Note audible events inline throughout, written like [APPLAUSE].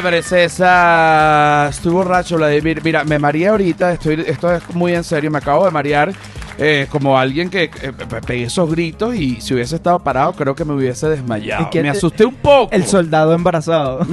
te parece esa? Estoy borracho, la de... Mira, me mareé ahorita, estoy, esto es muy en serio, me acabo de marear eh, como alguien que eh, pegué esos gritos y si hubiese estado parado creo que me hubiese desmayado. ¿Y qué Me asusté un poco. El soldado embarazado. [LAUGHS]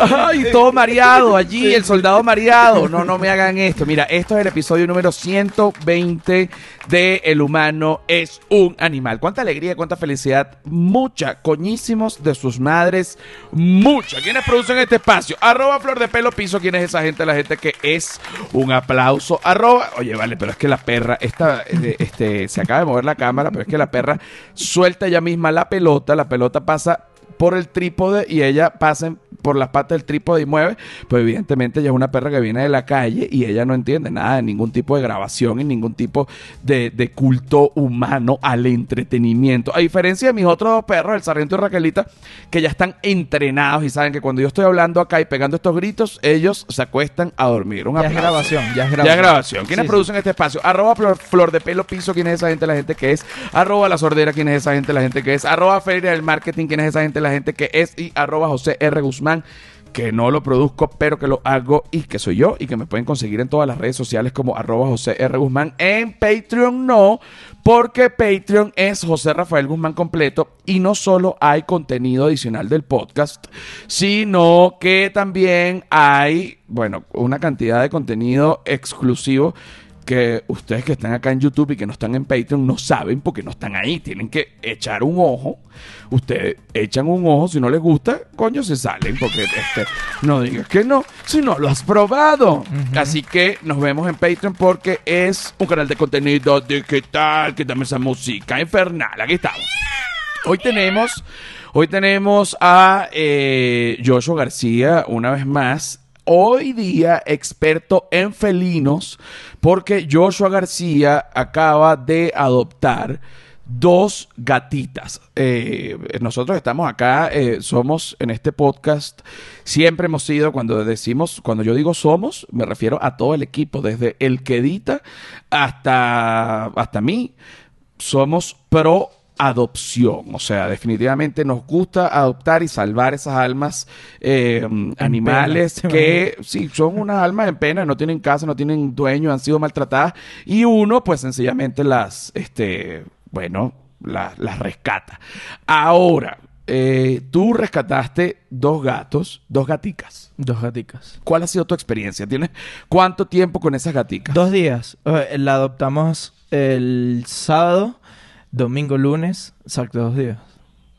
Ay, todo mareado allí, el soldado mareado. No, no me hagan esto. Mira, esto es el episodio número 120 de El humano es un animal. Cuánta alegría, cuánta felicidad. Mucha, coñísimos de sus madres. Mucha. ¿Quiénes producen este espacio? Arroba Flor de Pelo Piso. ¿Quién es esa gente? La gente que es un aplauso. Arroba. Oye, vale, pero es que la perra, esta, eh, este, se acaba de mover la cámara, pero es que la perra suelta ella misma la pelota. La pelota pasa por el trípode y ella pasa por las patas del trípode y mueve, pues evidentemente ella es una perra que viene de la calle y ella no entiende nada de ningún tipo de grabación y ningún tipo de, de culto humano al entretenimiento. A diferencia de mis otros dos perros, el sargento y Raquelita, que ya están entrenados y saben que cuando yo estoy hablando acá y pegando estos gritos, ellos se acuestan a dormir. Un ya es grabación, ya es grabación. Ya es grabación. ¿Quiénes Sí, sí. producen este espacio? Arroba flor, Flor de pelo piso, ¿quién es esa gente? La gente que es. Arroba la sordera, ¿quién es esa gente? La gente que es. Arroba feria del marketing, ¿quién es esa gente? La gente que es. Y arroba José R. Guzmán, que no lo produzco, pero que lo hago y que soy yo y que me pueden conseguir en todas las redes sociales como arroba José R. Guzmán. En Patreon no, porque Patreon es José Rafael Guzmán completo y no solo hay contenido adicional del podcast, sino que también hay, bueno, una cantidad de contenido exclusivo que ustedes que están acá en YouTube y que no están en Patreon no saben porque no están ahí. Tienen que echar un ojo. Ustedes echan un ojo. Si no les gusta, coño, se salen. Porque este, no digas que no. Si no lo has probado. Así que nos vemos en Patreon porque es un canal de contenido digital. Que dame esa música infernal. Aquí estamos. Hoy tenemos, hoy tenemos a eh, Joshua García una vez más. Hoy día experto en felinos porque Joshua García acaba de adoptar dos gatitas. Eh, nosotros estamos acá, eh, somos en este podcast, siempre hemos sido, cuando decimos, cuando yo digo somos, me refiero a todo el equipo, desde el que edita hasta, hasta mí, somos pro adopción. O sea, definitivamente nos gusta adoptar y salvar esas almas eh, animales pena. que sí, son unas almas en pena, no tienen casa, no tienen dueño, han sido maltratadas y uno pues sencillamente las, este, bueno, la- las rescata. Ahora, eh, tú rescataste dos gatos, dos gaticas. Dos gaticas. ¿Cuál ha sido tu experiencia? ¿Tienes cuánto tiempo con esas gaticas? Dos días. Eh, la adoptamos el sábado, domingo, lunes. Exacto, dos días.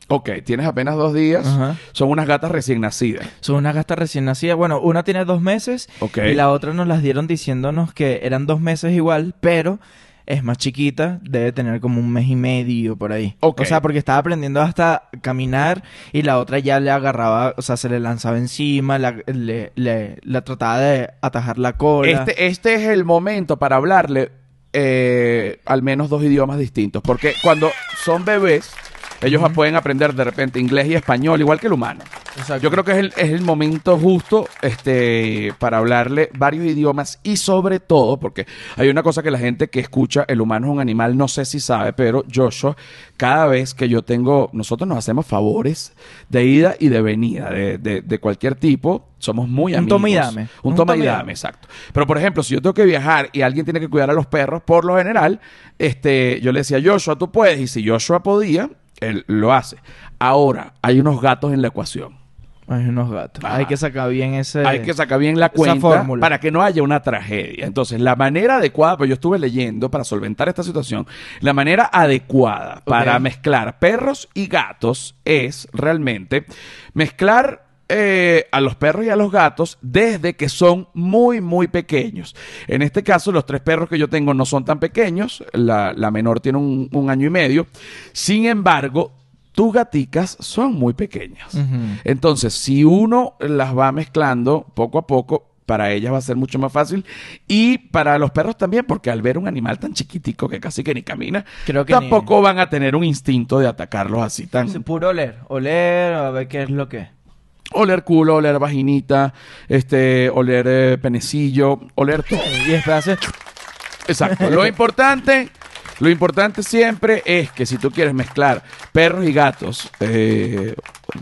Ok, tienes apenas dos días. Ajá. Son unas gatas recién nacidas. Son unas gatas recién nacidas. Bueno, una tiene dos meses Ok. y la otra nos las dieron diciéndonos que eran dos meses igual, pero es más chiquita, debe tener como un mes y medio por ahí. Ok. O sea, porque estaba aprendiendo hasta caminar y la otra ya le agarraba, o sea, se le lanzaba encima, la, le, le- la trataba de atajar la cola. Este, este es el momento para hablarle eh, al menos dos idiomas distintos. Porque cuando son bebés, ellos pueden aprender de repente inglés y español, igual que el humano. Exacto. Yo creo que es el, es el momento justo este, para hablarle varios idiomas y sobre todo, porque hay una cosa que la gente que escucha, el humano es un animal, no sé si sabe, pero Joshua, cada vez que yo tengo, nosotros nos hacemos favores de ida y de venida, de, de- de cualquier tipo, somos muy Un amigos. toma y dame. Un, Un toma y dame. exacto. Pero por ejemplo, si yo tengo que viajar y alguien tiene que cuidar a los perros, por lo general, este, yo le decía, Joshua, tú puedes, y si Joshua podía, él lo hace. Ahora, hay unos gatos en la ecuación. Hay unos gatos. Ah. Hay que sacar bien ese... Hay que sacar bien la cuenta fórmula. para que no haya una tragedia. Entonces, la manera adecuada, pues yo estuve leyendo para solventar esta situación, la manera adecuada para mezclar perros y gatos es realmente mezclar eh, a los perros y a los gatos desde que son muy, muy pequeños. En este caso, los tres perros que yo tengo no son tan pequeños. La, la menor tiene un, un año y medio. Sin embargo, tus gaticas son muy pequeñas. Entonces, si uno las va mezclando poco a poco, para ellas va a ser mucho más fácil. Y para los perros también, porque al ver un animal tan chiquitico que casi que ni camina, Creo que tampoco van a tener un instinto de atacarlos así tan... Puro oler. Oler, a ver qué es lo que es. Oler culo, oler vaginita, este, oler eh, penecillo, oler todo. Y hace... Exacto. Lo importante, lo importante siempre es que si tú quieres mezclar perros y gatos, eh,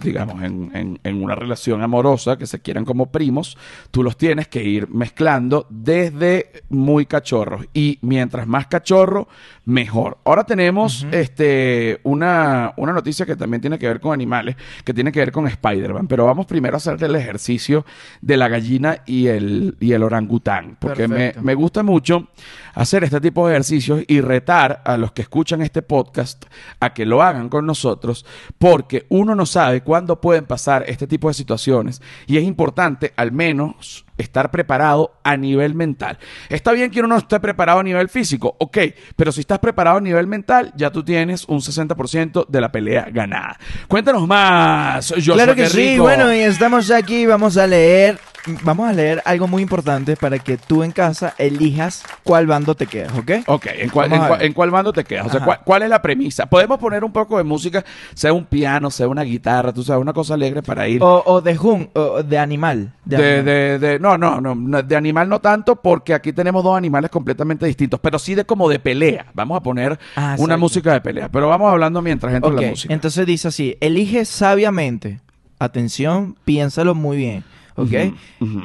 digamos, en, en- en una relación amorosa, que se quieran como primos, tú los tienes que ir mezclando desde muy cachorros. Y mientras más cachorro, mejor. Ahora tenemos este, una, una noticia que también tiene que ver con animales, que tiene que ver con Spider-Man. Pero vamos primero a hacer el ejercicio de la gallina y el, y el orangután. Porque me, me gusta mucho hacer este tipo de ejercicios y retar a los que escuchan este podcast a que lo hagan con nosotros, porque uno no sabe cuándo pueden pasar este tipo de situaciones y es importante al menos estar preparado a nivel mental. Está bien que uno no esté preparado a nivel físico, ok, pero si estás preparado a nivel mental, ya tú tienes un 60% de la pelea ganada. Cuéntanos más, Joshua, claro que sí, bueno, y estamos aquí, vamos a leer, vamos a leer algo muy importante para que tú en casa elijas cuál bando te quedas, ¿ok? Ok, ¿en cuál, Vamos en a cuál- ver. en cuál bando te quedas? O sea. ¿cuál, cuál es la premisa? Podemos poner un poco de música, sea un piano, sea una guitarra, tú sabes, una cosa alegre para ir. O, o de jun, o de animal. De, De, animal. de, de- no, no, no, de animal no tanto, porque aquí tenemos dos animales completamente distintos, pero sí de como de pelea. Vamos a poner Ah, una música de pelea, pero vamos hablando mientras entra Ok, la música. entonces dice así, elige sabiamente, atención, piénsalo muy bien, ¿ok?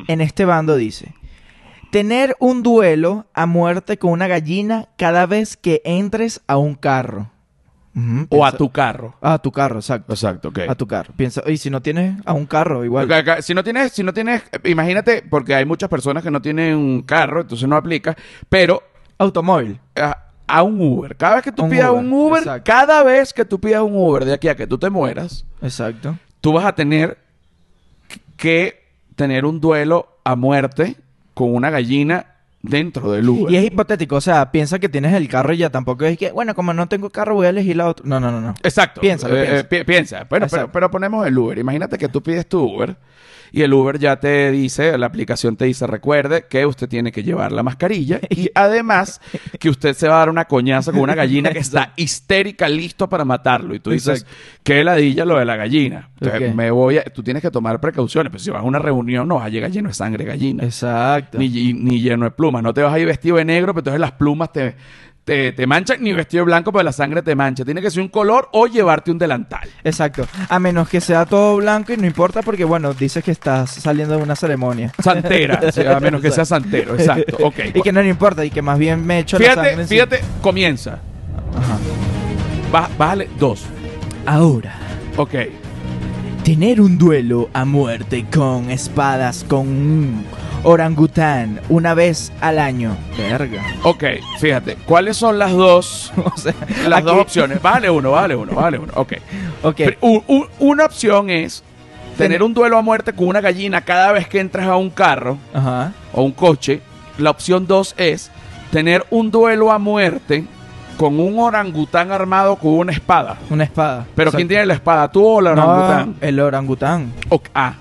En este bando dice, tener un duelo a muerte con una gallina cada vez que entres a un carro. O a tu carro. A tu carro, exacto. Exacto, ok. A tu carro. Piensa, y si no tienes a un carro, igual. Si no tienes, si no tienes, imagínate, porque hay muchas personas que no tienen un carro, entonces no aplica, pero Automóvil. a, a un Uber. Cada vez que tú Un pidas Uber, un Uber, exacto. cada vez que tú pidas un Uber de aquí a que tú te mueras, Exacto. tú vas a tener que tener un duelo a muerte con una gallina dentro del Uber. Y es hipotético, o sea, piensa que tienes el carro y ya tampoco es que, bueno, como no tengo carro, voy a elegir la otra. No, no, no, no. Exacto. Piénsalo, Eh, piensa. eh, pi- piensa. Bueno, pero, pero ponemos el Uber. Imagínate que tú pides tu Uber y el Uber ya te dice, la aplicación te dice, recuerde que usted tiene que llevar la mascarilla y [LAUGHS] además que usted se va a dar una coñaza con una gallina que está [LAUGHS] histérica, listo para matarlo. Y tú dices, qué ladilla lo de la gallina. Entonces, me voy a- tú tienes que tomar precauciones. Pero si vas a una reunión, no vas a llegar lleno de sangre gallina. Exacto. Ni, ni lleno de plumas. No te vas a ir vestido de negro, pero entonces las plumas te, te, te manchan, ni vestido blanco, pero la sangre te mancha. Tiene que ser un color o llevarte un delantal. Exacto. A menos que sea todo blanco y no importa porque, bueno, dices que estás saliendo de una ceremonia. Santera, [LAUGHS] o sea, a menos que sea santero, exacto. Ok. [LAUGHS] y que no le importa y que más bien me echo la Fíjate, sangre encima. fíjate, comienza. Ajá. Bá- Bájale dos. Ahora, Ok. tener un duelo a muerte con espadas con un orangután una vez al año. Verga. Ok, fíjate. ¿Cuáles son las dos, [LAUGHS] o sea, las aquí- dos opciones? Vale uno, vale uno, vale uno. Ok. Ok. Pero u- u- una opción es tener un duelo a muerte con una gallina cada vez que entras a un carro. Ajá. o un coche. La opción 2 es tener un duelo a muerte con un orangután armado con una espada. Una espada. Pero. ¿quién tiene la espada? ¿Tú o el orangután? No, el orangután. Ok, ah,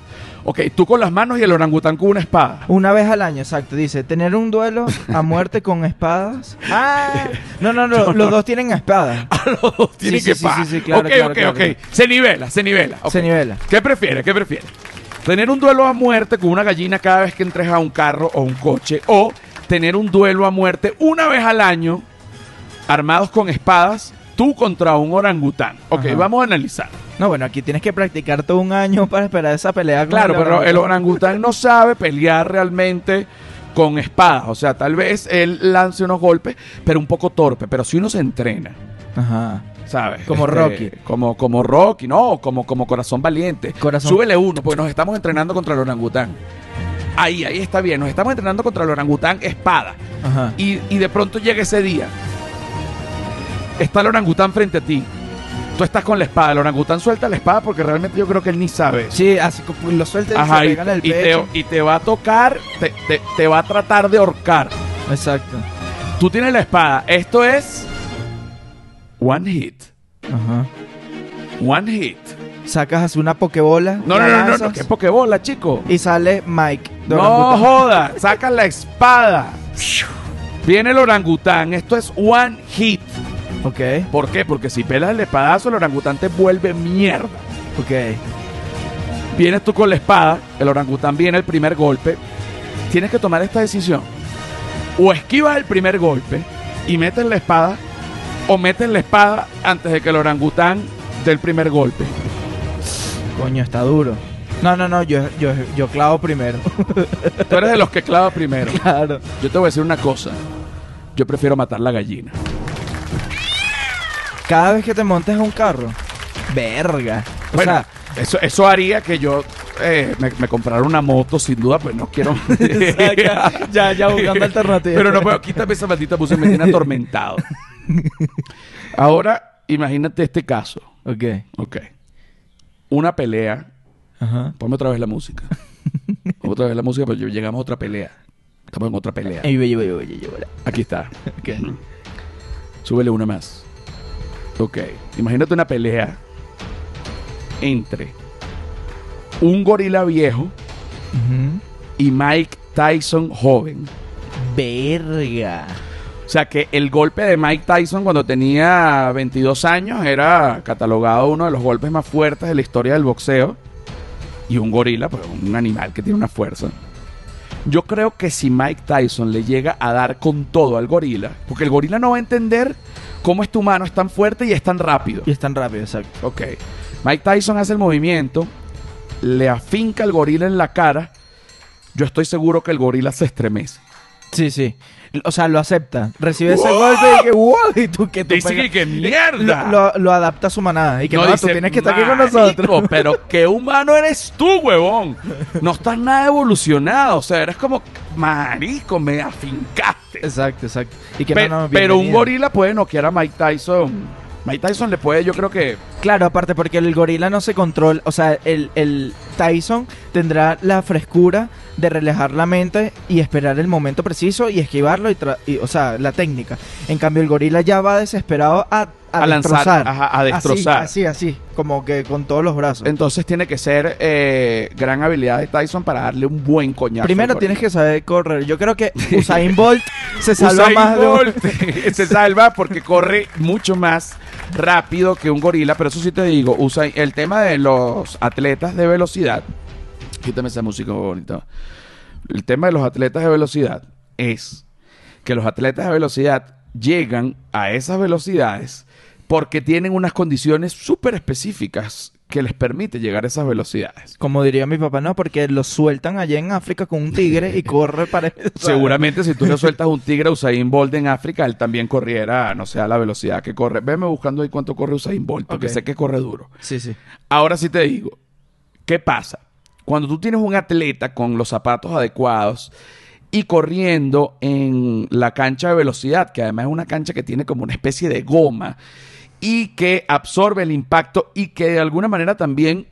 ok, tú con las manos y el orangután con una espada. Una vez al año, exacto. Dice, tener un duelo a muerte con espadas. [LAUGHS] Ah, no, no, no, [LAUGHS] los dos tienen espadas. A los dos tienen sí, que sí, sí, sí, claro, Ok, claro, ok, claro, ok. Se nivela, se nivela. Se nivela. ¿Qué prefieres? ¿Qué prefieres? Tener un duelo a muerte con una gallina cada vez que entres a un carro o un coche. O tener un duelo a muerte una vez al año, armados con espadas, tú contra un orangután. Ok, Ajá. vamos a analizar. No, bueno, aquí tienes que practicar todo un año para esperar esa pelea. con Claro, el pero el orangután. no sabe pelear realmente con espadas. O sea, tal vez él lance unos golpes, pero un poco torpe. Pero si uno se entrena, Ajá. ¿sabes? Como Rocky. Como, como Rocky, no, como, como Corazón Valiente. Corazón- Súbele uno, porque nos estamos entrenando contra el orangután. Ahí, ahí está bien. Nos estamos entrenando contra el orangután espada. Ajá. Y, y de pronto llega ese día. Está el orangután frente a ti. Tú estás con la espada. El orangután suelta la espada porque realmente yo creo que él ni sabe. Sí, así como lo suelta y Ajá, se y, el y te, pecho. y te va a tocar, te, te- te va a tratar de ahorcar. Exacto. Tú tienes la espada. Esto es one hit. Ajá. One hit. Sacas así una pokebola. No, no, no, no, no, qué pokebola, chico. Y sale Mike. de No joda, saca la [LAUGHS] espada. Viene el orangután. Esto es one hit. Ok, ¿Por qué? Porque si pelas el espadazo, el orangután te vuelve mierda. ok. Vienes tú con la espada, el orangután viene el primer golpe. Tienes que tomar esta decisión. O esquivas el primer golpe y metes la espada, o metes la espada antes de que el orangután dé el primer golpe. Coño, está duro. No, no, no, yo, yo, yo clavo primero. Tú eres de los que clava primero. [LAUGHS] claro. Yo te voy a decir una cosa. Yo prefiero matar la gallina. Cada vez que te montes a un carro, verga. O Bueno, sea, eso, eso haría que yo eh, me, me comprara una moto, sin duda, pues no quiero. [LAUGHS] ya, ya buscando alternativas. Pero no puedo, quítame esa maldita música, me tiene atormentado. [LAUGHS] Ahora, imagínate este caso. Ok. Ok. Una pelea. Ajá. Ponme otra vez la música. Ponme otra vez la música, pero llegamos a otra pelea. Estamos en otra pelea. Aquí está. Ok. Súbele una más. Ok. Imagínate una pelea entre un gorila viejo Ujú. y Mike Tyson joven. Verga. O sea que el golpe de Mike Tyson cuando tenía 22 años era catalogado uno de los golpes más fuertes de la historia del boxeo. Y un gorila, pues un animal que tiene una fuerza. Yo creo que si Mike Tyson le llega a dar con todo al gorila, porque el gorila no va a entender cómo este humano es tan fuerte y es tan rápido. Y es tan rápido, exacto. Ok. Mike Tyson hace el movimiento, le afinca al gorila en la cara. Yo estoy seguro que el gorila se estremece. Sí, sí. O sea, lo acepta. Recibe ese golpe y que wow. Y tú que tú Dice que, que mierda. Lo, lo- lo adapta a su manada. Y que no, tú dice, tienes que estar aquí con "Marico, nosotros. [LAUGHS] Pero qué humano eres tú, huevón. No estás nada evolucionado. O sea, eres como, marico, me afincaste. Exacto, exacto. Y que Pe- no, no, pero un gorila puede noquear a Mike Tyson. Mike Tyson le puede, yo creo que. Claro, aparte porque el gorila no se controla, o sea, el, el Tyson tendrá la frescura de relajar la mente y esperar el momento preciso y esquivarlo y, tra- y, o sea, la técnica. En cambio, el gorila ya va desesperado a, a, A lanzar, destrozar. ajá, a destrozar. Así, así, así, como que con todos los brazos. Entonces tiene que ser eh, gran habilidad de Tyson para darle un buen coñazo. Primero tienes que saber correr. Yo creo que [LAUGHS] Usain Bolt se [LAUGHS] salva Usain más de Bolt [LAUGHS] se salva porque corre mucho más rápido que un gorila. Pero eso sí te digo, Usain- el tema de los atletas de velocidad. Quítame esa música bonita. El tema de los atletas de velocidad es que los atletas de velocidad llegan a esas velocidades porque tienen unas condiciones súper específicas que les permite llegar a esas velocidades. Como diría mi papá, no, porque lo sueltan allá en África con un tigre y [LAUGHS] corre para... Seguramente si tú le [LAUGHS] sueltas un tigre a Usain Bolt en África, él también corriera, no sé, a la velocidad que corre. Veme buscando ahí cuánto corre Usain Bolt, porque Ok. sé que corre duro. Sí, sí. Ahora sí te digo, ¿qué pasa? Cuando tú tienes un atleta con los zapatos adecuados y corriendo en la cancha de velocidad, que además es una cancha que tiene como una especie de goma y que absorbe el impacto y que de alguna manera también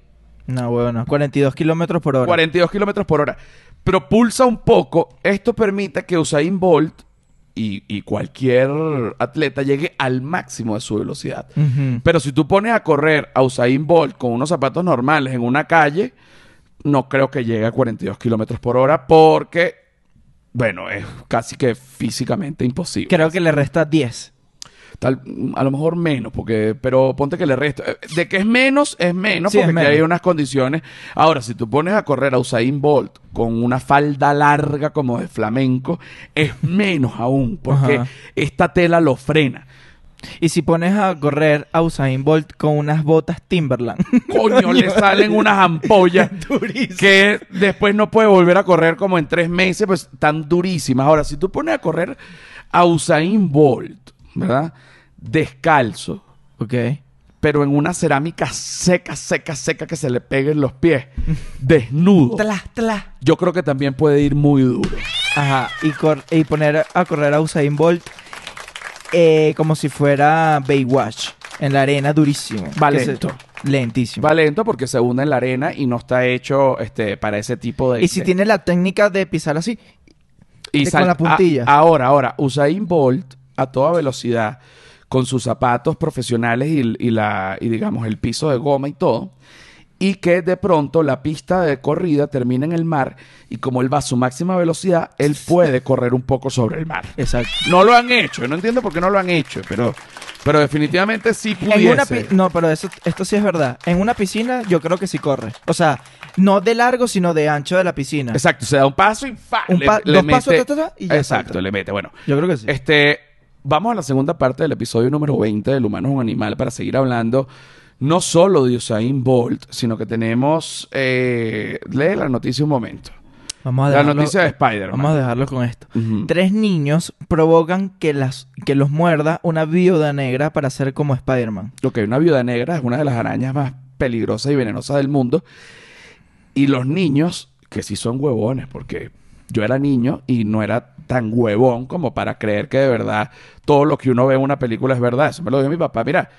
No, bueno, 42 kilómetros por hora. 42 kilómetros por hora. Propulsa un poco. Esto permite que Usain Bolt y, y cualquier atleta llegue al máximo de su velocidad. Pero si tú pones a correr a Usain Bolt con unos zapatos normales en una calle, no creo que llegue a 42 kilómetros por hora porque, bueno, es casi que físicamente imposible. Creo que le resta 10. Tal, a lo mejor menos, porque, pero ponte que le resto. eh, De que es menos, es menos, Sí, porque menos. hay unas condiciones. Ahora, si tú pones a correr a Usain Bolt con una falda larga como de flamenco, es menos aún, porque Ajá. esta tela lo frena. Y si pones a correr a Usain Bolt con unas botas Timberland. [LAUGHS] Coño, le salen unas ampollas [LAUGHS] Durísimo. que después no puede volver a correr como en tres meses, pues están durísimas. Ahora, si tú pones a correr a Usain Bolt, ¿verdad? Descalzo, Ok. pero en una cerámica seca, seca, seca que se le peguen los pies, desnudo. Tla, tla. Yo creo que también puede ir muy duro. Ajá. Y, cor- y poner a correr a Usain Bolt eh, como si fuera Baywatch. En la arena durísimo. Va se- lento. lentísimo. Va lento porque se hunde en la arena y no está hecho este, para ese tipo de... Y si de- tiene la técnica de pisar así. y de- sal- con la puntilla. a- ahora, ahora, Usain Bolt a toda velocidad, con sus zapatos profesionales y, y la, y digamos el piso de goma y todo, y que de pronto la pista de corrida termina en el mar y como él va a su máxima velocidad, él [LAUGHS] puede correr un poco sobre el mar. Exacto. No lo han hecho, yo no entiendo por qué no lo han hecho, pero, pero definitivamente sí En una pudiese. pi- no, pero eso, esto sí es verdad. En una piscina yo creo que sí corre. O sea, no de largo, sino de ancho de la piscina. Exacto, se da un paso y ¡fa! Un pa- dos pasos, ta, ta, ta, y ya Exacto, salta. le mete. Bueno, Yo creo que sí. Este, vamos a la segunda parte del episodio número 20 del humano es un animal para seguir hablando no solo de Usain Bolt, sino que tenemos... Eh, lee la noticia un momento. Vamos a La dejarlo, noticia de Spider-Man. vamos a dejarlo con esto. Tres niños provocan que, las, que los muerda una viuda negra para ser como Spider-Man. Ok, una viuda negra es una de las arañas más peligrosas y venenosas del mundo. Y los niños, que sí son huevones, porque yo era niño y no era tan huevón como para creer que de verdad todo lo que uno ve en una película es verdad. Eso me lo dijo mi papá. Mira,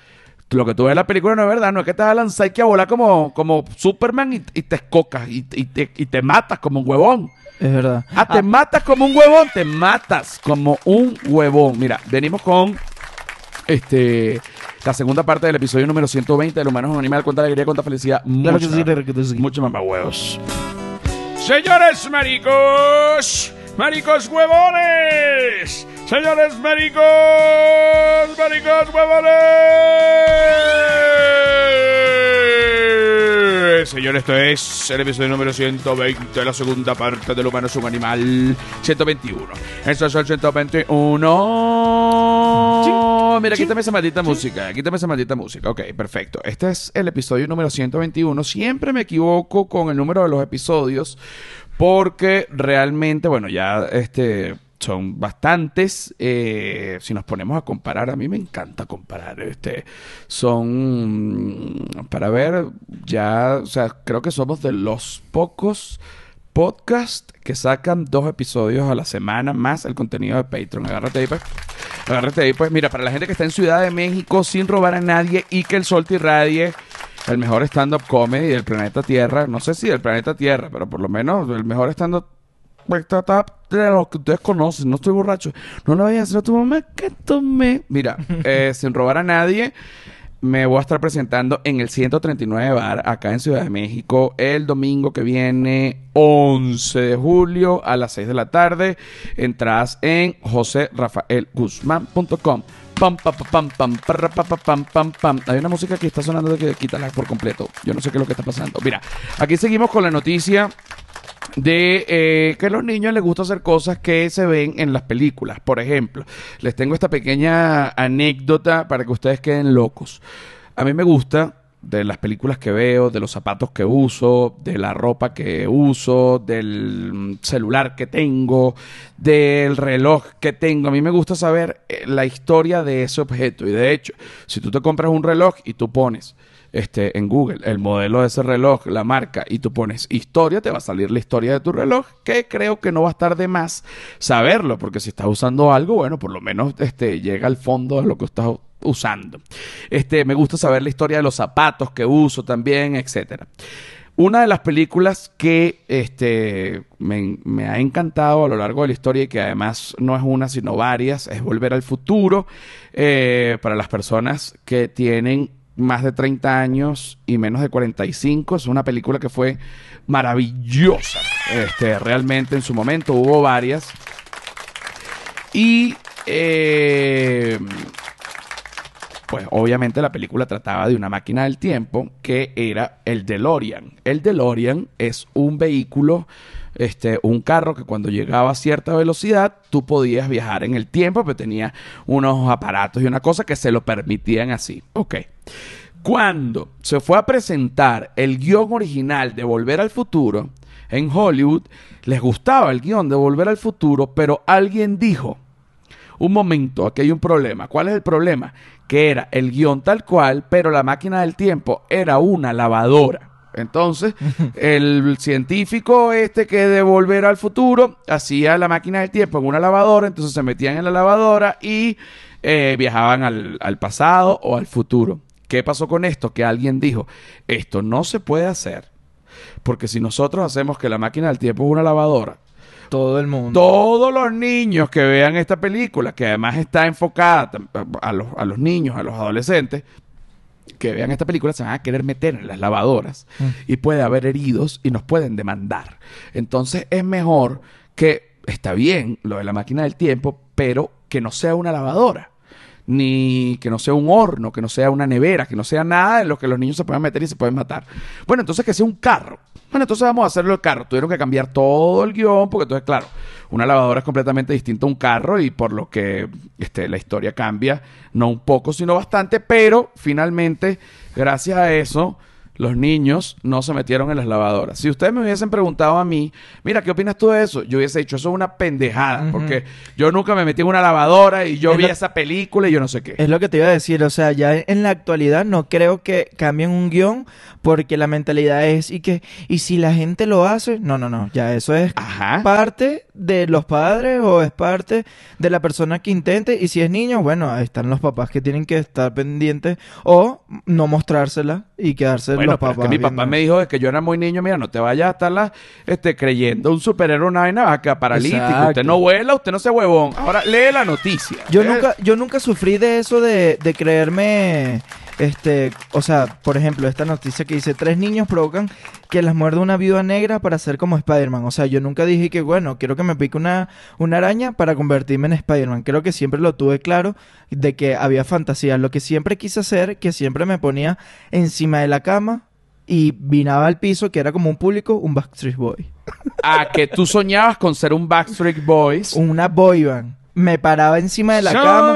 lo que tú ves en la película no es verdad. No es que te vas a lanzar y que a volar como, como Superman y, y te escocas y, y te, y te matas como un huevón. Es verdad. Ah, te matas como un huevón, te matas como un huevón. Mira, venimos con este la segunda parte del episodio número 120 del Humano es un Animal. Cuánta alegría, cuánta felicidad. Claro mucha- que sí. Mucho huevos. Señores maricos, maricos huevones. Señores maricos, maricos huevones. Señores, esto es el episodio número 120 de la segunda parte del humano es un animal 121. Esto es el 121. Mira, quítame esa maldita música. Quítame esa maldita música. Ok, perfecto. Este es el episodio número 121. Siempre me equivoco con el número de los episodios porque realmente, bueno, ya este son bastantes. eh, si nos ponemos a comparar, a mí me encanta comparar. Este, son para ver, ya, o sea, creo que somos de los pocos podcasts que sacan dos episodios a la semana más el contenido de Patreon. Agárrate ahí, pues. Agárrate ahí, pues. Mira, para la gente que está en Ciudad de México sin robar a nadie y que el sol te irradie. El mejor stand-up comedy del planeta Tierra. No sé si del planeta Tierra, pero por lo menos el mejor stand-up de los que ustedes conocen. No estoy borracho. No le vayas a decir a tu mamá que tomé. Mira, [LAUGHS] eh, sin robar a nadie. Me voy a estar presentando en el 139 Bar, acá en Ciudad de México, el domingo que viene, 11 de julio, a las 6 de la tarde. Entradas en joserrafaelguzmán.com. Pam, pam, pam, pam, pam, pam, pam, pam. Hay una música que está sonando de que quítala por completo. Yo no sé qué es lo que está pasando. Mira, aquí seguimos con la noticia de eh, que a los niños les gusta hacer cosas que se ven en las películas. Por ejemplo, les tengo esta pequeña anécdota para que ustedes queden locos. A mí me gusta de las películas que veo, de los zapatos que uso, de la ropa que uso, del mm, celular que tengo, del reloj que tengo. A mí me gusta saber eh, la historia de ese objeto. Y de hecho, si tú te compras un reloj y tú pones este, en Google el modelo de ese reloj, la marca, y tú pones historia, te va a salir la historia de tu reloj, que creo que no va a estar de más saberlo, porque si estás usando algo, bueno, por lo menos este, llega al fondo de lo que estás usando. Este, me gusta saber la historia de los zapatos que uso también, etcétera. Una de las películas que este, me, me ha encantado a lo largo de la historia y que además no es una sino varias es Volver al Futuro. Eh, para las personas que tienen más de 30 años y menos de 45. Es una película que fue maravillosa. Este, realmente en su momento hubo varias. Y eh, pues obviamente la película trataba de una máquina del tiempo que era el DeLorean. El DeLorean es un vehículo, este, un carro que cuando llegaba a cierta velocidad tú podías viajar en el tiempo, pero tenía unos aparatos y una cosa que se lo permitían así. Ok. Cuando se fue a presentar el guion original de Volver al Futuro en Hollywood, les gustaba el guion de Volver al Futuro, pero alguien dijo, un momento, aquí hay un problema. ¿Cuál es el problema? Que era el guion tal cual, pero la máquina del tiempo era una lavadora. Entonces, el científico este que de volver al futuro hacía la máquina del tiempo en una lavadora, entonces se metían en la lavadora y eh, viajaban al, al pasado o al futuro. ¿Qué pasó con esto? Que alguien dijo, esto no se puede hacer, porque si nosotros hacemos que la máquina del tiempo es una lavadora, Todo el mundo. todos los niños que vean esta película, que además está enfocada a los, a los niños, a los adolescentes, que vean esta película se van a querer meter en las lavadoras Mm. y puede haber heridos y nos pueden demandar. Entonces es mejor que, está bien lo de la máquina del tiempo, pero que no sea una lavadora. Ni que no sea un horno, que no sea una nevera, que no sea nada en lo que los niños se puedan meter y se pueden matar. Bueno, entonces que sea un carro. Bueno, entonces vamos a hacerlo el carro. Tuvieron que cambiar todo el guion, porque entonces, claro, una lavadora es completamente distinta a un carro y por lo que este, la historia cambia, no un poco, sino bastante, pero finalmente, gracias a eso, los niños no se metieron en las lavadoras. Si ustedes me hubiesen preguntado a mí, mira, ¿qué opinas tú de eso? Yo hubiese dicho, eso es una pendejada, porque yo nunca me metí en una lavadora y yo Es vi lo- esa película y yo no sé qué. Es lo que te iba a decir, o sea, ya en la actualidad no creo que cambien un guion porque la mentalidad es y que y si la gente lo hace, no, no, no, ya eso es Ajá. parte de los padres o es parte de la persona que intente y si es niño, bueno, ahí están los papás que tienen que estar pendientes o no mostrársela y quedarse Bueno, los pero es papás. que mi papá viendo. me dijo de que yo era muy niño, mira, no te vayas a estar la- este, creyendo un superhéroe, una vaina acá paralítico. Exacto. Usted no vuela, usted no se huevón. Ahora lee la noticia. Yo nunca, yo nunca sufrí de eso de, de creerme, este, o sea, por ejemplo, esta noticia que dice, tres niños provocan que las muerde una viuda negra para ser como Spider-Man. O sea, yo nunca dije que, bueno, quiero que me pique una, una araña para convertirme en Spider-Man. Creo que siempre lo tuve claro de que había fantasía. Lo que siempre quise hacer, que siempre me ponía encima de la cama y vinaba al piso, que era como un público, un Backstreet Boy. A que tú soñabas con ser un Backstreet Boys. Una boy band. Me paraba encima de la cama.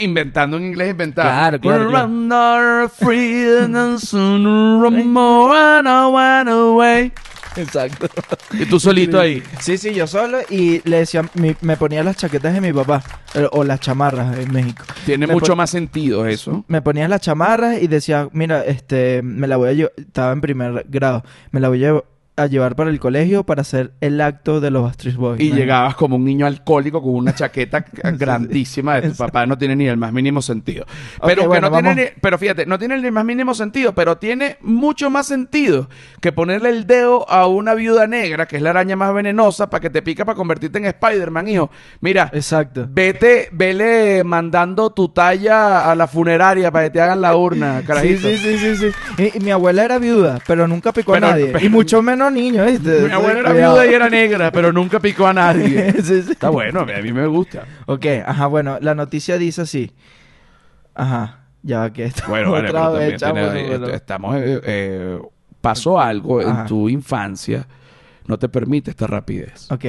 Inventando un inglés inventado. Claro, claro, claro. Run our freedom, soon run more and I went away. Exacto. Y tú solito ahí. Sí, sí, yo solo y le decía, mi- me ponía las chaquetas de mi papá eh, o las chamarras en México. Tiene Me mucho más sentido eso. Me ponía las chamarras y decía, mira, este, me la voy a llevar, estaba en primer grado, me la voy a, a llevar para el colegio para hacer el acto de los Backstreet Boys. Y llegabas como un niño alcohólico con una chaqueta [LAUGHS] grandísima de tu papá. No tiene ni el más mínimo sentido. Pero, que no tiene ni- pero fíjate, no tiene ni el más mínimo sentido, pero tiene mucho más sentido que ponerle el dedo a una viuda negra, que es la araña más venenosa, para que te pica para convertirte en Spider-Man, hijo. Mira, Exacto. vete, vele mandando tu talla a la funeraria para que te hagan la urna, [LAUGHS] Sí, carajito. sí, sí, sí, sí. Y, y mi abuela era viuda, pero nunca picó Pero- a nadie. pero- y mucho menos niño, ¿viste? Mi abuela era Cuidado. viuda y era negra, pero nunca picó a nadie. [LAUGHS] sí, sí. Está bueno, a mí me gusta. Ok, ajá, bueno, la noticia dice así. Ajá, ya que esto. Bueno, vale, otra pero vez, también chamo, tiene- bueno. estamos... eh, eh, pasó algo en Ajá. tu infancia, no te permite esta rapidez. Ok.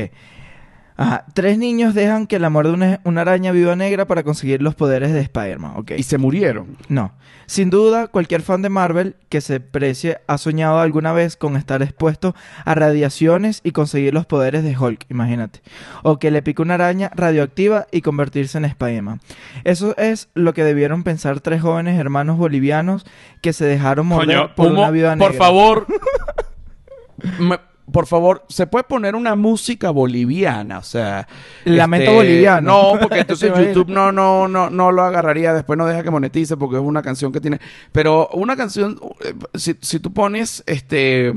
Ajá. Tres niños dejan que la muerde una, una araña viuda negra para conseguir los poderes de Spider-Man. Ok. Y se murieron. No. Sin duda, cualquier fan de Marvel que se precie ha soñado alguna vez con estar expuesto a radiaciones y conseguir los poderes de Hulk, imagínate. O que le pique una araña radioactiva y convertirse en Spider-Man. Eso es lo que debieron pensar tres jóvenes hermanos bolivianos que se dejaron morder Coño, por Humo, una viuda negra. por favor. [LAUGHS] me- por favor, ¿se puede poner una música boliviana? O sea... este, Lamento boliviano. No, porque entonces [LAUGHS] ¿Te YouTube no, no, no, no lo agarraría. Después no deja que monetice porque es una canción que tiene... Pero una canción... eh, Si, si tú pones este...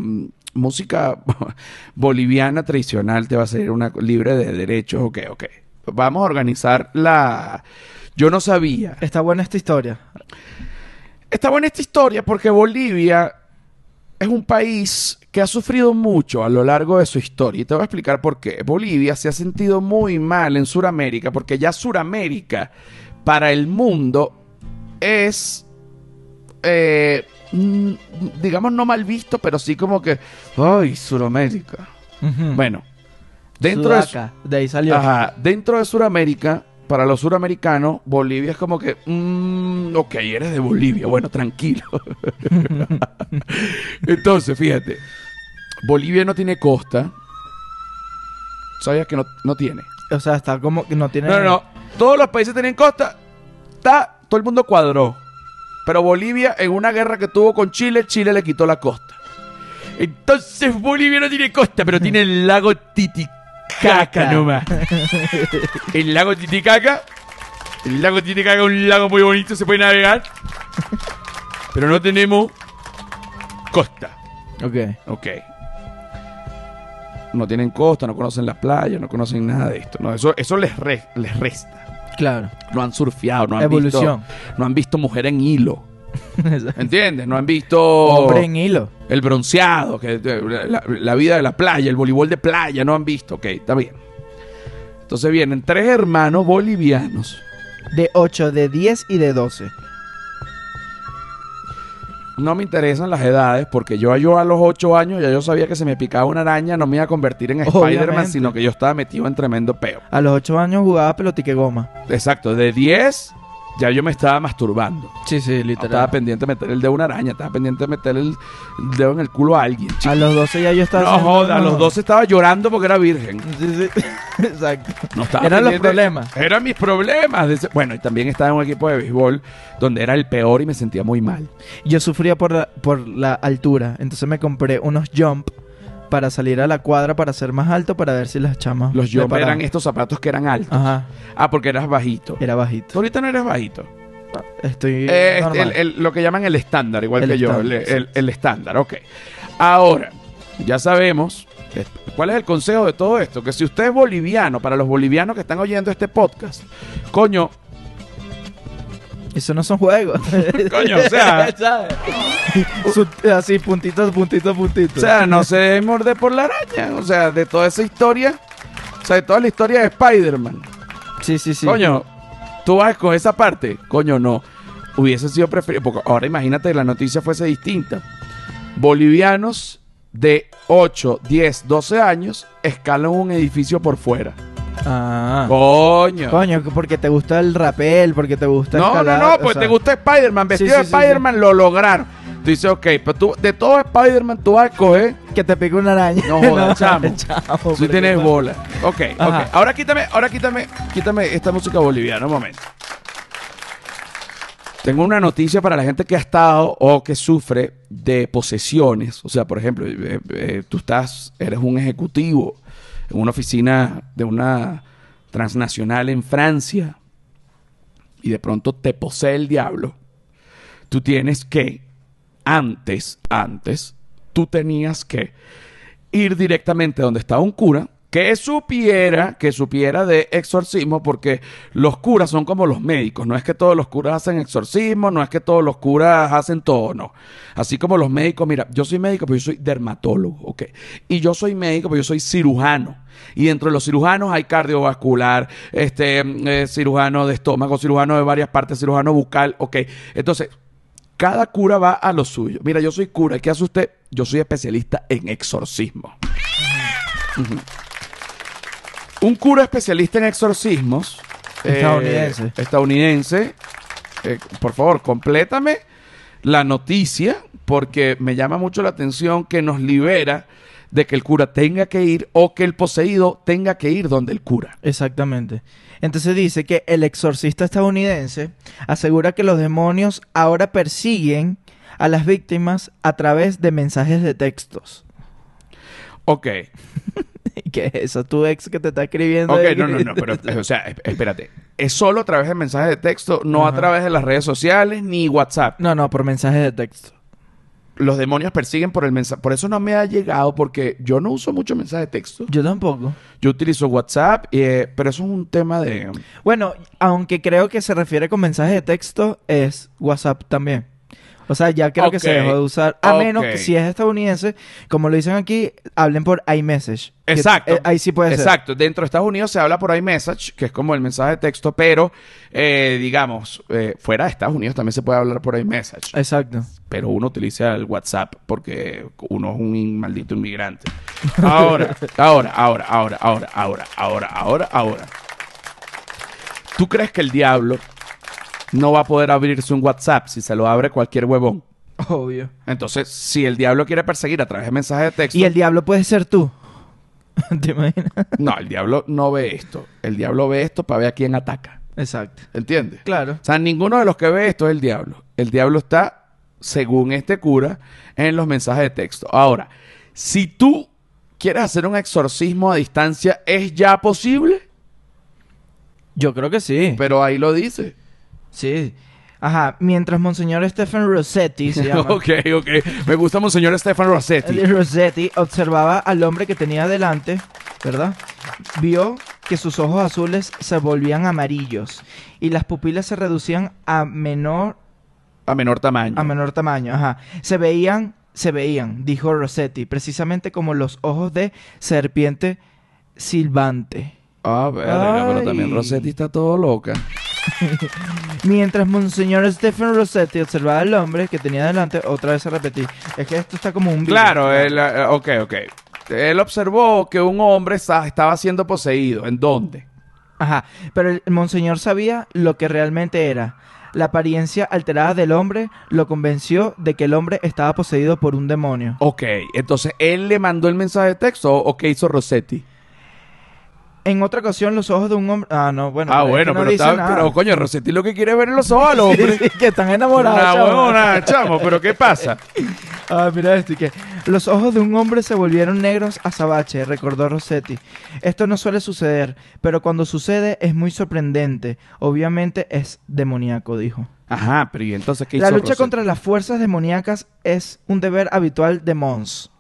Música [LAUGHS] boliviana tradicional te va a salir una libre de derechos. Ok, ok. Vamos a organizar la... Yo no sabía. Está buena esta historia. Está buena esta historia porque Bolivia es un país que ha sufrido mucho a lo largo de su historia. Y te voy a explicar por qué. Bolivia se ha sentido muy mal en Sudamérica porque ya Sudamérica para el mundo es, eh, mm, digamos, no mal visto, pero sí como que, ay, Sudamérica. Bueno, dentro de, Sudaca, de ahí salió. Ajá, dentro de Sudamérica, para los suramericanos, Bolivia es como que, mm, ok, eres de Bolivia, bueno, tranquilo. [LAUGHS] Entonces, fíjate, Bolivia no tiene costa. ¿Sabías que no, no tiene? O sea, está como que no tiene. No, no, no. Todos los países tienen costa. Está, todo el mundo cuadró. Pero Bolivia, en una guerra que tuvo con Chile, Chile le quitó la costa. Entonces Bolivia no tiene costa, pero tiene el lago Titicaca Caca. nomás. [LAUGHS] El lago Titicaca. El lago Titicaca es un lago muy bonito, se puede navegar. Pero no tenemos costa. Ok. Ok. No tienen costa, no conocen la playa, no conocen nada de esto. No, eso, eso les, re- les resta. Claro. No han surfeado, no han Evolución. visto. No han visto mujer en hilo. [LAUGHS] ¿Entiendes? No han visto Hombre en hilo. el bronceado, que, la, la vida de la playa, el voleibol de playa, no han visto. Ok, está bien. Entonces vienen tres hermanos bolivianos. De 8, de 10 y de 12. No me interesan las edades porque yo, yo a los 8 años ya yo sabía que se me picaba una araña, no me iba a convertir en Spider-Man, sino que yo estaba metido en tremendo peo. A los 8 años jugaba pelotique goma. Exacto, de 10 ya yo me estaba masturbando. Sí, sí, No estaba pendiente de meter el dedo a una araña, estaba pendiente de meter el dedo en el culo a alguien. chico. A los 12 ya yo estaba No haciendo- joda, a los 12 estaba llorando porque era virgen. Sí, sí. [LAUGHS] Exacto. No estaba Eran los problemas. Eran mis problemas. Bueno, y también estaba en un equipo de béisbol donde era el peor y me sentía muy mal. Yo sufría por la, por la altura, entonces me compré unos jump para salir a la cuadra para ser más alto para ver si las chamas. Los yo eran estos zapatos que eran altos. Aja, Ah, porque eras bajito. era Tú bajito. ahorita no eres bajito. Estoy Eh, este, normal. el- el- lo que llaman el estándar, igual El que yo. estándar, El, sí. el- el estándar, ok. Ahora, ya sabemos cuál es el consejo de todo esto. Que si usted es boliviano, para los bolivianos que están oyendo este podcast, coño, Eso no son juegos. [LAUGHS] Coño, o sea- [LAUGHS] ¿Sabes? Su- así, puntito, puntito, puntito. O sea, no se debe morder por la araña. O sea, de toda esa historia, o sea, de toda la historia de Spider-Man. sí, sí, sí. Coño, tú vas escoger esa parte. Coño, no. Hubiese sido preferido. Porque ahora imagínate que la noticia fuese distinta. Bolivianos de 8, 10, 12 años escalan un edificio por fuera. Ah. Coño. Coño, porque te gusta el rapel, porque te gusta No, no, escalar, no, o pues sea, te gusta Spider-Man. Vestido Sí, de sí, sí, Spider-Man lo lograron. Tú dices, ok, pero tú, de todo Spider-Man tú vas a escoger Que te pique una araña. No [LAUGHS] jodas, chamo. chamo, Si tienes bola. Ok, ok. Ajá. Ahora quítame, ahora quítame, quítame esta música boliviana, un momento. Tengo una noticia para la gente que ha estado o que sufre de posesiones. O sea, por ejemplo, eh, eh, tú estás, eres un ejecutivo una oficina de una transnacional en Francia y de pronto te posee el diablo. Tú tienes que, antes, antes, tú tenías que ir directamente donde estaba un cura que supiera, que supiera de exorcismo, porque los curas son como los médicos. No es que todos los curas hacen exorcismo, no es que todos los curas hacen todo, no. Así como los médicos, mira, yo soy médico, pero yo soy dermatólogo, ok. Y yo soy médico, pero yo soy cirujano. Y dentro de los cirujanos hay cardiovascular, este, eh, cirujano de estómago, cirujano de varias partes, cirujano bucal, ok. Entonces, cada cura va a lo suyo. Mira, yo soy cura. ¿Qué hace usted? Yo soy especialista en exorcismo. Un cura especialista en exorcismos. eh, Estadounidense. estadounidense. eh, por favor, complétame la noticia porque me llama mucho la atención que nos libera de que el cura tenga que ir o que el poseído tenga que ir donde el cura. Exactamente. Entonces dice que el exorcista estadounidense asegura que los demonios ahora persiguen a las víctimas a través de mensajes de textos. Ok, [LAUGHS] [LAUGHS] ¿Qué es eso? Tu ex que te está escribiendo. ok, no, que- no, no, pero, [LAUGHS] o sea, esp- espérate. Es solo a través de mensajes de texto, no a través de las redes sociales ni WhatsApp. No, no, por mensajes de texto. Los demonios persiguen por el mensaje. Por eso no me ha llegado, porque yo no uso mucho mensaje de texto. Yo tampoco. Yo utilizo WhatsApp, eh, pero eso es un tema de... Bueno, aunque creo que se refiere con mensajes de texto, es WhatsApp también. O sea, ya creo que se dejó de usar. A menos que si es estadounidense, como lo dicen aquí, hablen por iMessage. Que, Exacto. eh, ahí sí puede ser. Exacto. Dentro de Estados Unidos se habla por iMessage, que es como el mensaje de texto, pero, eh, digamos, eh, fuera de Estados Unidos también se puede hablar por iMessage. Exacto. Pero uno utiliza el WhatsApp porque uno es un maldito inmigrante. Ahora, [LAUGHS] ahora, ahora, ahora, ahora, ahora, ahora, ahora, ahora. ¿Tú crees que el diablo no va a poder abrirse un WhatsApp si se lo abre cualquier huevón? Obvio. Entonces, si el diablo quiere perseguir a través de mensajes de texto... Y el diablo puede ser tú. [LAUGHS] ¿Te imaginas? No, el diablo no ve esto. El diablo ve esto para ver a quién ataca. Exacto. ¿Entiendes? Claro. O sea, ninguno de los que ve esto es el diablo. El diablo está, según este cura, en los mensajes de texto. Ahora, si tú quieres hacer un exorcismo a distancia, ¿es ya posible? Yo creo que sí. Pero ahí lo dice. Sí. Ajá. Mientras Monseñor Stephen Rossetti se llama. [LAUGHS] ok, ok. Me gusta Monseñor Stefan Rossetti. El Rossetti observaba al hombre que tenía delante, ¿verdad? Vio que sus ojos azules se volvían amarillos y las pupilas se reducían a menor A menor tamaño. a menor tamaño, ajá. Se veían, se veían, dijo Rossetti, precisamente como los ojos de serpiente silbante. Ah, verga, pero también Rossetti está todo loca. [LAUGHS] Mientras Monseñor Stephen Rossetti observaba al hombre que tenía delante, otra vez a repetir. Es que esto está como un virus. Claro, él, eh, ok, ok. Él observó que un hombre sa- estaba siendo poseído. ¿En dónde? Ajá, pero el Monseñor sabía lo que realmente era. La apariencia alterada del hombre lo convenció de que el hombre estaba poseído por un demonio. Ok, entonces él le mandó el mensaje de texto o qué hizo Rossetti? En otra ocasión, los ojos de un hombre. Ah, no, bueno. ah, es que bueno, no pero, está- nada. pero coño, Rossetti lo que quiere es ver en los ojos. [LAUGHS] Sí, sí, que están enamorados. Una chamo, pero ¿qué pasa? [LAUGHS] Ah, mira esto, que los ojos de un hombre se volvieron negros azabache, recordó Rossetti. Esto no suele suceder, pero cuando sucede es muy sorprendente. Obviamente es demoníaco, dijo. Ajá, pero ¿y entonces qué La hizo lucha Rossetti? contra las fuerzas demoníacas es un deber habitual de Mons.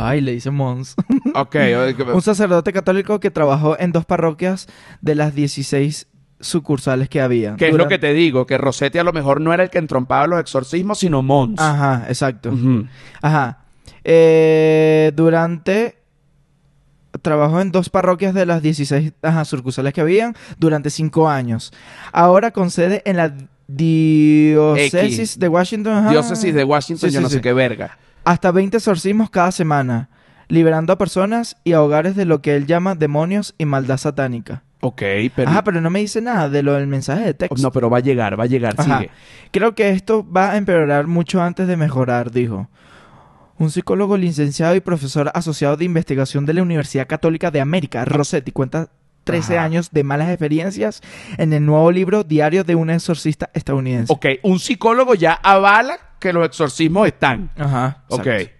Ay, le dice Mons. [LAUGHS] Ok, [LAUGHS] un sacerdote católico que trabajó en dos parroquias de las 16 sucursales que había. ¿qué es lo que te digo? Que Rossetti a lo mejor no era el que entrompaba los exorcismos, sino Mons. Ajá, exacto. Ajá. Eh, durante. Trabajó en dos parroquias de las 16 ajá, sucursales que habían durante cinco años. Ahora con sede en la diócesis de Washington. ajá. Diócesis de Washington, Sí, yo sí, no sé qué verga. Hasta 20 exorcismos cada semana, liberando a personas y a hogares de lo que él llama demonios y maldad satánica. Ok, pero... Ajá, pero no me dice nada de lo del mensaje de texto. No, pero va a llegar, va a llegar, Ajá. sigue. Creo que esto va a empeorar mucho antes de mejorar, dijo. Un psicólogo licenciado y profesor asociado de investigación de la Universidad Católica de América, Rossetti, cuenta 13 Ajá. años de malas experiencias en el nuevo libro Diario de un exorcista estadounidense. Ok, un psicólogo ya avala que los exorcismos están. Ajá. Ok. exacto.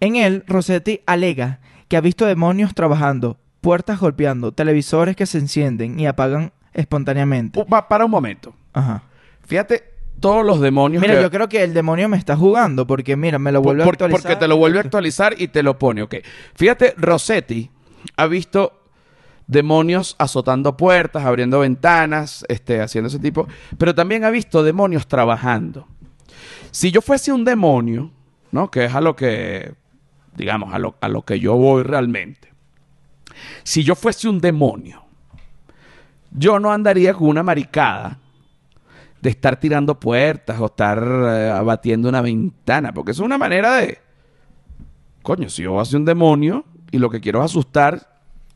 En él, Rossetti alega que ha visto demonios trabajando, puertas golpeando, televisores que se encienden y apagan espontáneamente. Uh, pa- para un momento. Ajá. Fíjate, todos los demonios Mira, que- yo creo que el demonio me está jugando porque, mira, me lo Por- vuelve a actualizar. Porque te lo vuelve a actualizar y te lo pone, ok. Fíjate, Rossetti ha visto demonios azotando puertas, abriendo ventanas, este, haciendo ese tipo, pero también ha visto demonios trabajando. Si yo fuese un demonio, ¿no? Que es a lo que, digamos, a lo, a lo que yo voy realmente. Si yo fuese un demonio, yo no andaría con una maricada de estar tirando puertas o estar eh, abatiendo una ventana, porque es una manera de, coño, si yo voy a ser un demonio y lo que quiero es asustar,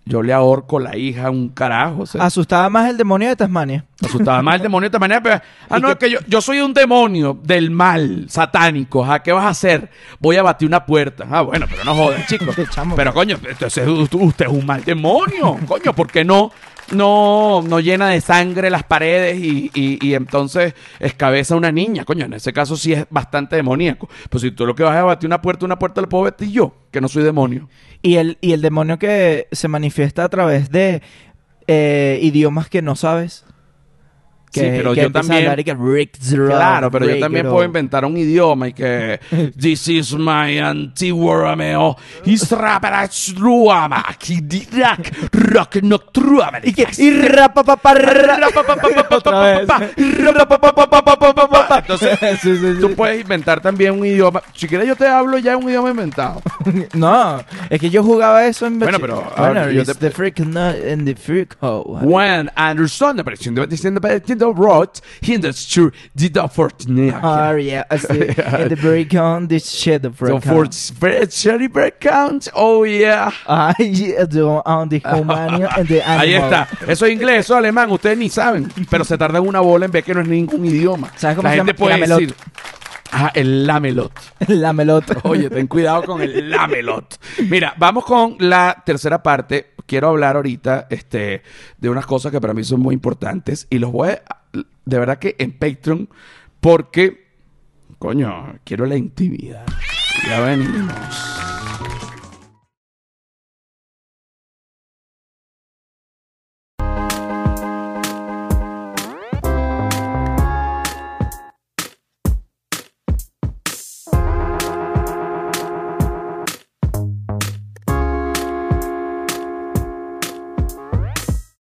yo le ahorco la hija a un carajo. o sea, Asustaba más el demonio de Tasmania. asustaba más el demonio de esta manera, pero, ah, ¿Y no, qué- es que yo, yo soy un demonio del mal, satánico, ¿a qué vas a hacer? Voy a batir una puerta. Ah, bueno, pero no jodas, [LAUGHS] chicos. Pero coño, entonces usted usted es un mal demonio, coño, ¿por qué no? No, no llena de sangre las paredes y, y- y entonces escabeza a una niña. Coño, en ese caso sí es bastante demoníaco. Pues si tú lo que vas a batir una puerta, una puerta la puedo batir yo, que no soy demonio. Y el, y el demonio que se manifiesta a través de eh, idiomas que no sabes. Sí, pero yo empieza a también- que Rick Claro, pero yo Rick también Zero. puedo inventar un idioma y que This is my antiwarmeo Israperachruama Kidirak Rock Noctruama Y que y. Entonces, Sí, sí, sí. tú puedes inventar también un idioma. Si quieres, yo te hablo ya un idioma inventado. No, es que yo jugaba eso en Bueno, pero, Bueno, ah, yo te- the freak not in the freak hole. When Anderson, diciendo, diciendo, wrote, he understood the opportunity. Oh, yeah, see. In the break [LAUGHS] on this shit of The break on. fourth cherry break count. Oh, yeah. Ah, yeah, the, on the human and the [LAUGHS] Ahí está. Eso es inglés, eso es alemán. Ustedes ni saben. Pero se tarda una bola en ver que no es ningún idioma. ¿Sabes cómo La se gente llama? puede decir. Ah, el lamelot. La melota. Oye, ten cuidado con el lamelot. Mira, vamos con la tercera parte. Quiero hablar ahorita este, de unas cosas que para mí son muy importantes. Y los voy a. De verdad que en Patreon. Porque. Coño, quiero la intimidad. Ya venimos.